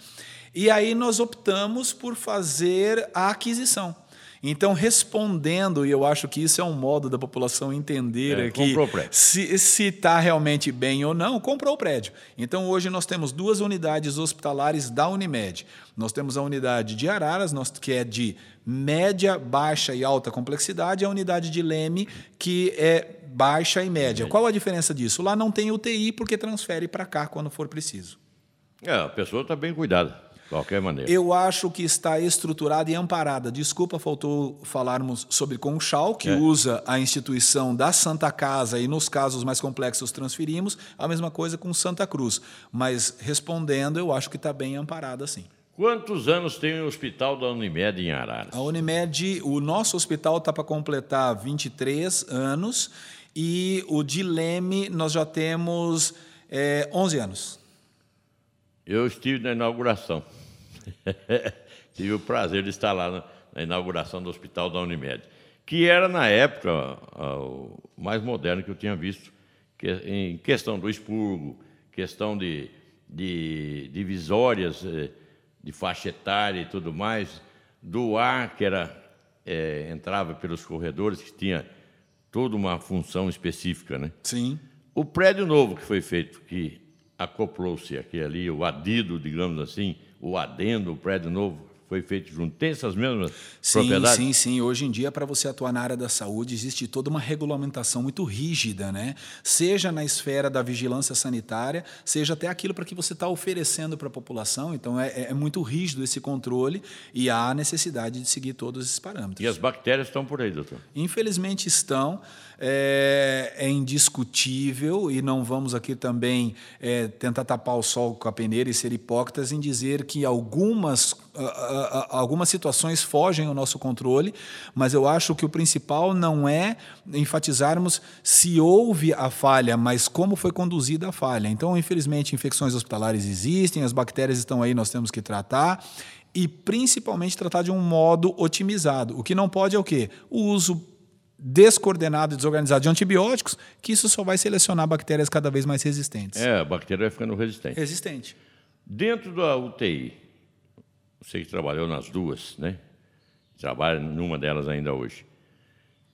E aí nós optamos por fazer a aquisição. Então, respondendo, e eu acho que isso é um modo da população entender É, prédio. se está realmente bem ou não, comprou o prédio. Então, hoje nós temos duas unidades hospitalares da Unimed. Nós temos a unidade de Araras, que é de média, baixa e alta complexidade, e a unidade de Leme, que é baixa e média. Qual a diferença disso? Lá não tem UTI porque transfere para cá quando for preciso. É, a pessoa está bem cuidada, qualquer maneira. Eu acho que está estruturada e amparada. Desculpa, faltou falarmos sobre Conchal, que É. usa a instituição da Santa Casa e, nos casos mais complexos, transferimos. A mesma coisa com Santa Cruz. Mas, respondendo, eu acho que está bem amparada, sim. Quantos anos tem o hospital da Unimed em Araras? A Unimed, o nosso hospital está para completar 23 anos e o de Leme nós já temos eh, 11 anos. Eu estive na inauguração. <laughs> Tive o prazer de estar lá na, na inauguração do hospital da Unimed, que era, na época, o mais moderno que eu tinha visto, que- em questão do expurgo, questão de, de divisórias eh, de faixa etária e tudo mais, do ar que era, eh, entrava pelos corredores, que tinha toda uma função específica, né? Sim. O prédio novo que foi feito, que acoplou-se aqui ali, o adido, digamos assim, o adendo, o prédio novo foi feito junto. Tem essas mesmas Sim, propriedades? sim, sim. Hoje em dia, para você atuar na área da saúde, existe toda uma regulamentação muito rígida, né? Seja na esfera da vigilância sanitária, seja até aquilo para que você está oferecendo para a população. Então, é, é muito rígido esse controle e há necessidade de seguir todos esses parâmetros. E as bactérias estão por aí, doutor. Infelizmente estão, é, é indiscutível e não vamos aqui também é, tentar tapar o sol com a peneira e ser hipócritas em dizer que algumas, ah, algumas situações fogem ao nosso controle, mas eu acho que o principal não é enfatizarmos se houve a falha, mas como foi conduzida a falha. Então, infelizmente, infecções hospitalares existem, as bactérias estão aí, nós temos que tratar e principalmente tratar de um modo otimizado. O que não pode é o quê? O uso descoordenado e desorganizado de antibióticos, que isso só vai selecionar bactérias cada vez mais resistentes. É, a bactéria vai ficando resistente. Resistente. Dentro da UTI, você que trabalhou nas duas, né? Trabalha numa delas ainda hoje.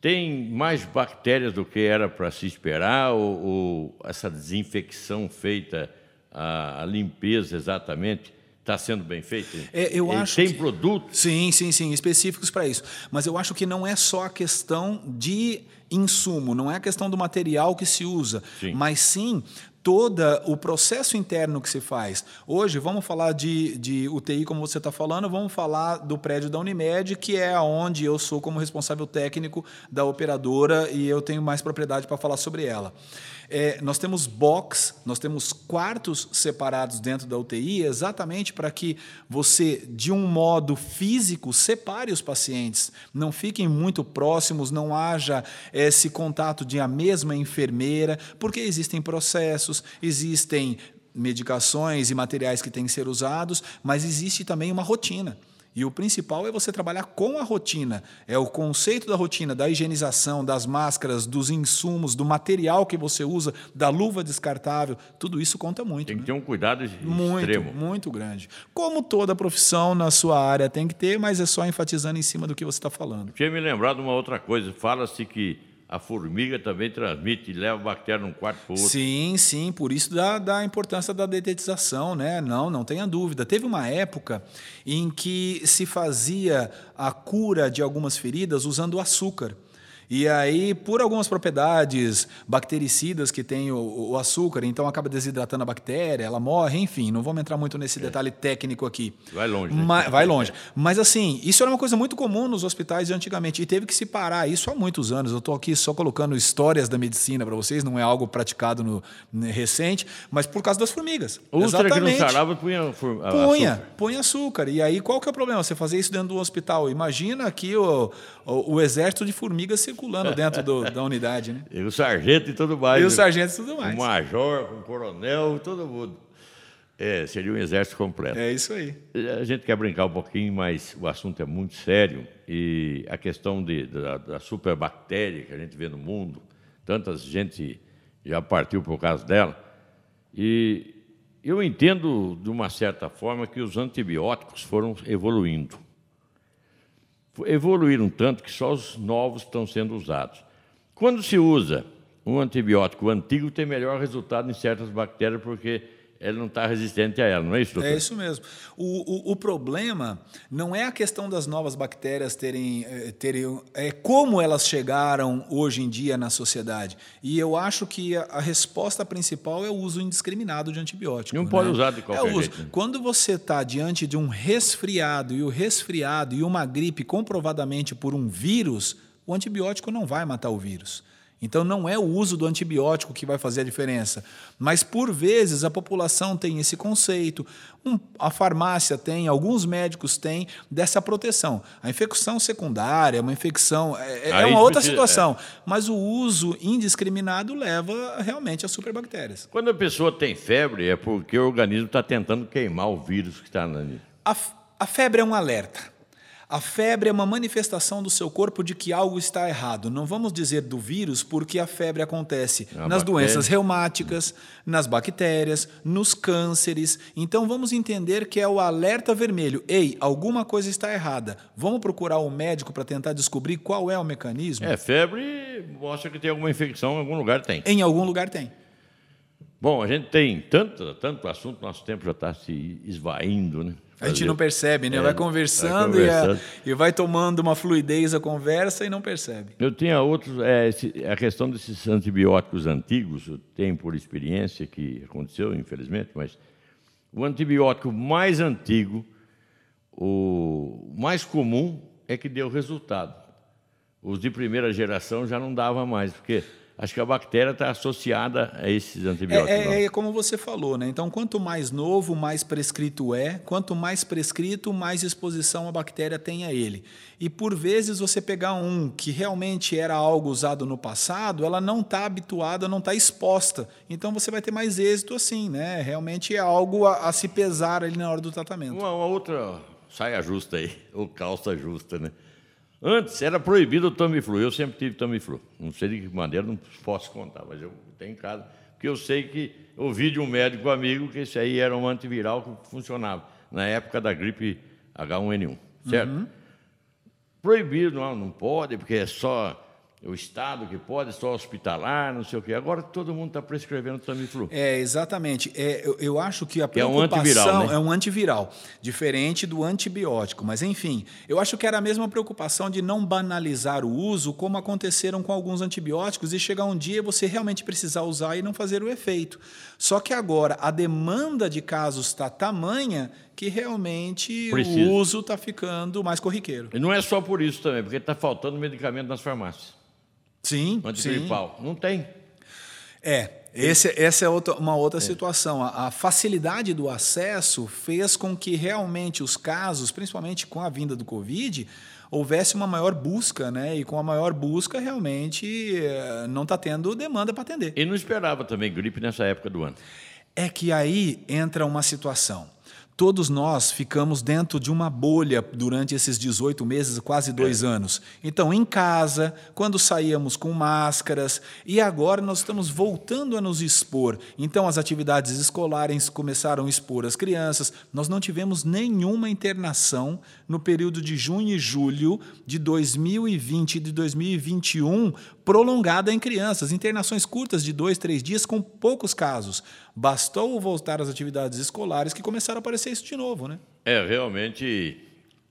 Tem mais bactérias do que era para se esperar ou, ou essa desinfecção feita, a, a limpeza exatamente, está sendo bem feita? É, eu E acho tem que- produtos? Sim, sim, sim, específicos para isso. Mas eu acho que não é só a questão de insumo, não é a questão do material que se usa, Sim. mas sim todo o processo interno que se faz. Hoje, vamos falar de, de UTI, como você está falando, vamos falar do prédio da Unimed, que é onde eu sou como responsável técnico da operadora e eu tenho mais propriedade para falar sobre ela. É, nós temos box, nós temos quartos separados dentro da UTI, exatamente para que você, de um modo físico, separe os pacientes, não fiquem muito próximos, não haja esse contato de a mesma enfermeira, porque existem processos, existem medicações e materiais que têm que ser usados, mas existe também uma rotina. E o principal é você trabalhar com a rotina. É o conceito da rotina, da higienização, das máscaras, dos insumos, do material que você usa, da luva descartável. Tudo isso conta muito. Tem que né? ter um cuidado Muito, extremo. muito grande. Como toda profissão na sua área tem que ter, mas é só enfatizando em cima do que você está falando. Tinha me lembrado de uma outra coisa. Fala-se que a formiga também transmite leva bactéria de um quarto para outro. Sim, sim, por isso da, da importância da detetização, né? Não, não tenha dúvida. Teve uma época em que se fazia a cura de algumas feridas usando açúcar. E aí, por algumas propriedades bactericidas que tem o, o açúcar, então acaba desidratando a bactéria, ela morre, enfim, não vamos entrar muito nesse detalhe técnico aqui. Vai longe, né? Ma- <laughs> vai longe. Mas assim, isso era uma coisa muito comum nos hospitais antigamente e teve que se parar isso há muitos anos. Eu estou aqui só colocando histórias da medicina para vocês, não é algo praticado no, né, recente, mas por causa das formigas. Úlcera que não Exatamente. sarava, punha, for- a- Punha, açúcar. punha açúcar. E aí, qual que é o problema? Você fazer isso dentro do hospital. Imagina aqui o, o, o exército de formigas circulando dentro do- da unidade, né? E o sargento e tudo mais. E né? os sargentos e tudo mais. O major, o coronel, todo mundo. É, seria um exército completo. É isso aí. A gente quer brincar um pouquinho, mas o assunto é muito sério e a questão de, da, da superbactéria que a gente vê no mundo, tanta gente já partiu por causa dela. E eu entendo, de uma certa forma, que os antibióticos foram evoluindo. Evoluíram tanto que só os novos estão sendo usados. Quando se usa um antibiótico antigo, tem melhor resultado em certas bactérias, porque ele não está resistente a ela, não é isso, doutor? É isso mesmo. O, o, o, problema não é a questão das novas bactérias terem, eh, terem. É como elas chegaram hoje em dia na sociedade. E eu acho que a, a resposta principal é o uso indiscriminado de antibióticos. Não né? pode usar de qualquer é jeito. Quando você está diante de um resfriado, e o resfriado e uma gripe comprovadamente por um vírus, o antibiótico não vai matar o vírus. Então não é o uso do antibiótico que vai fazer a diferença. Mas por vezes a população tem esse conceito, um, a farmácia tem, alguns médicos têm dessa proteção. A infecção secundária, uma infecção é, é uma outra precisa, situação, é. mas o uso indiscriminado leva realmente a superbactérias. Quando a pessoa tem febre é porque o organismo está tentando queimar o vírus que está ali. A, a febre é um alerta. A febre é uma manifestação do seu corpo de que algo está errado. Não vamos dizer do vírus, porque a febre acontece nas bactéria. doenças reumáticas, nas bactérias, nos cânceres. Então vamos entender que é o alerta vermelho. Ei, alguma coisa está errada. Vamos procurar o um médico para tentar descobrir qual é o mecanismo? É, febre mostra que tem alguma infecção em algum lugar tem. Em algum lugar tem. Bom, a gente tem tanto, tanto assunto, nosso tempo já está se esvaindo, né? A gente não percebe, né? É, vai, conversando vai conversando, e, a, e vai tomando uma fluidez a conversa e não percebe. Eu tinha outros, é, a questão desses antibióticos antigos, eu tenho por experiência que aconteceu, infelizmente, mas o antibiótico mais antigo, o mais comum é que deu resultado. Os de primeira geração já não dava mais, porque acho que a bactéria está associada a esses antibióticos. É, é, é, como você falou, né? Então, quanto mais novo, mais prescrito é. Quanto mais prescrito, mais exposição a bactéria tem a ele. E por vezes você pegar um que realmente era algo usado no passado, ela não está habituada, não está exposta. Então você vai ter mais êxito assim, né? Realmente é algo a, a se pesar ali na hora do tratamento. Uma, uma outra saia justa aí, <laughs> ou calça justa, né? Antes era proibido o Tamiflu. Eu sempre tive Tamiflu. Não sei de que maneira, não posso contar, mas eu tenho em casa. Porque eu sei que ouvi de um médico amigo que esse aí era um antiviral que funcionava na época da gripe H1N1, certo? Uhum. Proibido, não, não pode, porque é só o Estado que pode, só hospitalar, não sei o quê. Agora todo mundo está prescrevendo Tamiflu. É, exatamente. É, eu, eu acho que a preocupação é um antiviral, né? é um antiviral, diferente do antibiótico. Mas, enfim, eu acho que era a mesma preocupação de não banalizar o uso, como aconteceram com alguns antibióticos, e chegar um dia você realmente precisar usar e não fazer o efeito. Só que agora a demanda de casos está tamanha que realmente Precisa. o uso está ficando mais corriqueiro. E não é só por isso também, porque está faltando medicamento nas farmácias. Sim. Antigripal. Sim. Não tem. É, esse, essa é outra, uma outra é. situação. A, a, facilidade do acesso fez com que realmente os casos, principalmente com a vinda do Covid, houvesse uma maior busca, né? E com a maior busca, realmente eh, não está tendo demanda para atender. E não esperava também gripe nessa época do ano. É que aí entra uma situação. Todos nós ficamos dentro de uma bolha durante esses 18 meses, quase dois é. anos. Então, em casa, quando saíamos com máscaras, e agora nós estamos voltando a nos expor. Então, as atividades escolares começaram a expor as crianças. Nós não tivemos nenhuma internação no período de junho e julho de 2020 e de 2021 prolongada em crianças, internações curtas de dois, três dias, com poucos casos. Bastou voltar às atividades escolares que começaram a aparecer isso de novo, né? É, realmente,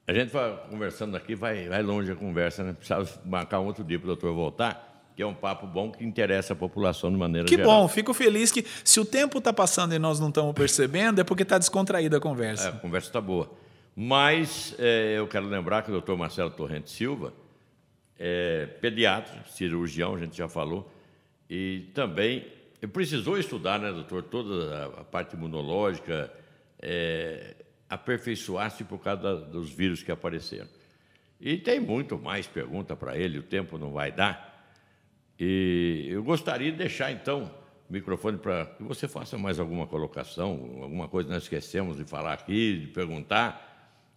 a gente vai conversando aqui, vai, vai longe a conversa, né? Precisava marcar um outro dia para o doutor voltar, que é um papo bom que interessa a população de maneira que geral. Que bom, fico feliz que se o tempo está passando e nós não estamos percebendo, é porque está descontraída a conversa. É, a conversa está boa. Mas é, eu quero lembrar que o doutor Marcelo Torrente Silva, é, pediatra, cirurgião, a gente já falou, e também precisou estudar, né, doutor, toda a parte imunológica, é, aperfeiçoar-se por causa dos vírus que apareceram. E tem muito mais pergunta para ele, o tempo não vai dar. E eu gostaria de deixar, então, o microfone para que você faça mais alguma colocação, alguma coisa nós esquecemos de falar aqui, de perguntar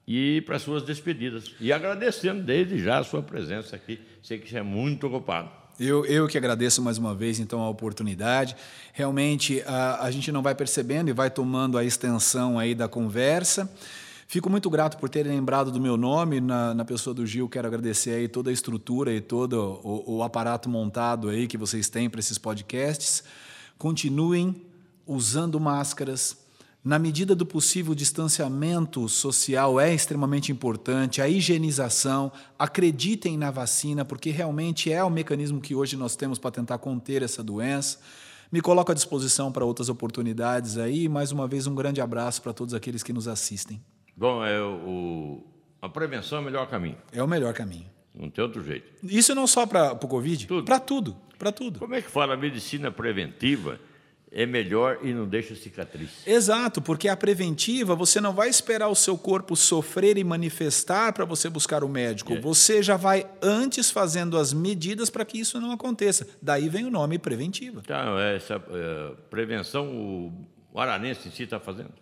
e para suas despedidas. E agradecendo desde já a sua presença aqui. Sei que você é muito ocupado. Eu, eu que agradeço mais uma vez, então, a oportunidade. Realmente, a, a gente não vai percebendo e vai tomando a extensão aí da conversa. Fico muito grato por terem lembrado do meu nome na, na pessoa do Gil. Quero agradecer aí toda a estrutura e todo o, o aparato montado aí que vocês têm para esses podcasts. Continuem usando máscaras. Na medida do possível, o distanciamento social é extremamente importante, a higienização. Acreditem na vacina, porque realmente é o mecanismo que hoje nós temos para tentar conter essa doença. Me coloco à disposição para outras oportunidades aí. Mais uma vez, um grande abraço para todos aqueles que nos assistem. Bom, é o, a prevenção é o melhor caminho. É o melhor caminho. Não tem outro jeito. Isso não só para o Covid, para tudo, para tudo. Como é que fala a medicina preventiva? É melhor e não deixa cicatriz. Exato, porque a preventiva você não vai esperar o seu corpo sofrer e manifestar para você buscar o médico. É. Você já vai antes fazendo as medidas para que isso não aconteça. Daí vem o nome preventiva. Então, essa é, prevenção o, o aranense em si está fazendo?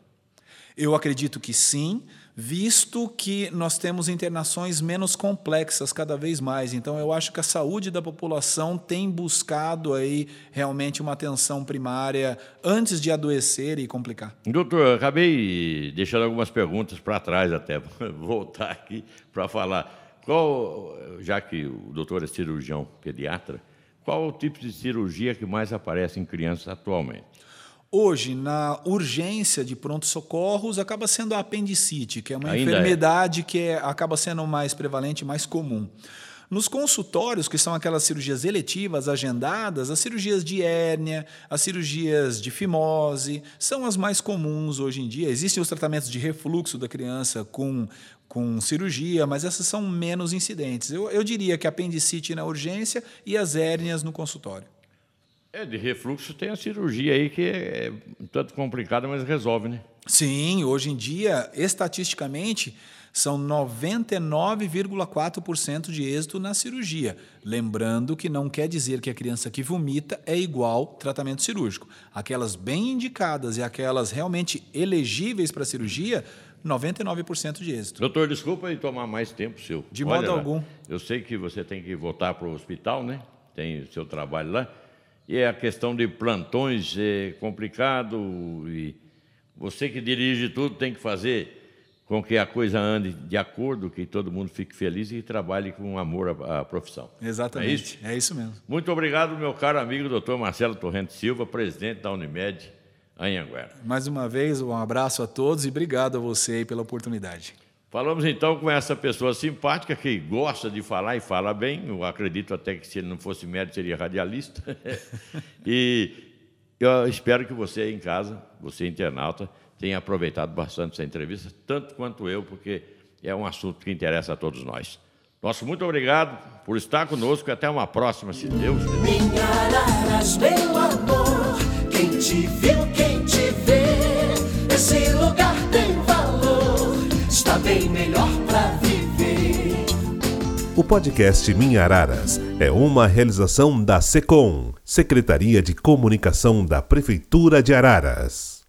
Eu acredito que sim visto que nós temos internações menos complexas cada vez mais. Então, eu acho que a saúde da população tem buscado aí realmente uma atenção primária antes de adoecer e complicar. Doutor, acabei deixando algumas perguntas para trás até, <laughs> voltar aqui para falar. Qual, já que o doutor é cirurgião pediatra, qual o tipo de cirurgia que mais aparece em crianças atualmente? Hoje, na urgência de pronto-socorros, acaba sendo a apendicite, que é uma Ainda é. enfermidade é. que é, acaba sendo mais prevalente, mais comum. Nos consultórios, que são aquelas cirurgias eletivas, agendadas, as cirurgias de hérnia, as cirurgias de fimose, são as mais comuns hoje em dia. Existem os tratamentos de refluxo da criança com, com cirurgia, mas essas são menos incidentes. Eu, eu diria que a apendicite na urgência e as hérnias no consultório. É, de refluxo tem a cirurgia aí que é tanto complicada, mas resolve, né? Sim, hoje em dia, estatisticamente, são 99,4% de êxito na cirurgia. Lembrando que não quer dizer que a criança que vomita é igual tratamento cirúrgico. Aquelas bem indicadas e aquelas realmente elegíveis para cirurgia, 99% de êxito. Doutor, desculpa e tomar mais tempo seu. De Olha modo algum. Eu sei que você tem que voltar para o hospital, né? Tem o seu trabalho lá e a questão de plantões é complicado e você que dirige tudo tem que fazer com que a coisa ande de acordo, que todo mundo fique feliz e trabalhe com amor à, à profissão. Exatamente, é isso? é isso mesmo. Muito obrigado, meu caro amigo doutor Marcelo Torrente Silva, presidente da Unimed Anhanguera. Mais uma vez, um abraço a todos e obrigado a você pela oportunidade. Falamos então com essa pessoa simpática que gosta de falar e fala bem. Eu acredito até que se ele não fosse médico seria radialista. <laughs> e eu espero que você em casa, você internauta, tenha aproveitado bastante essa entrevista, tanto quanto eu, porque é um assunto que interessa a todos nós. Nosso muito obrigado por estar conosco e até uma próxima, se Deus quiser. Minha Araras, meu amor, quem te viu, quem O podcast Minha Araras é uma realização da SECOM, Secretaria de Comunicação da Prefeitura de Araras.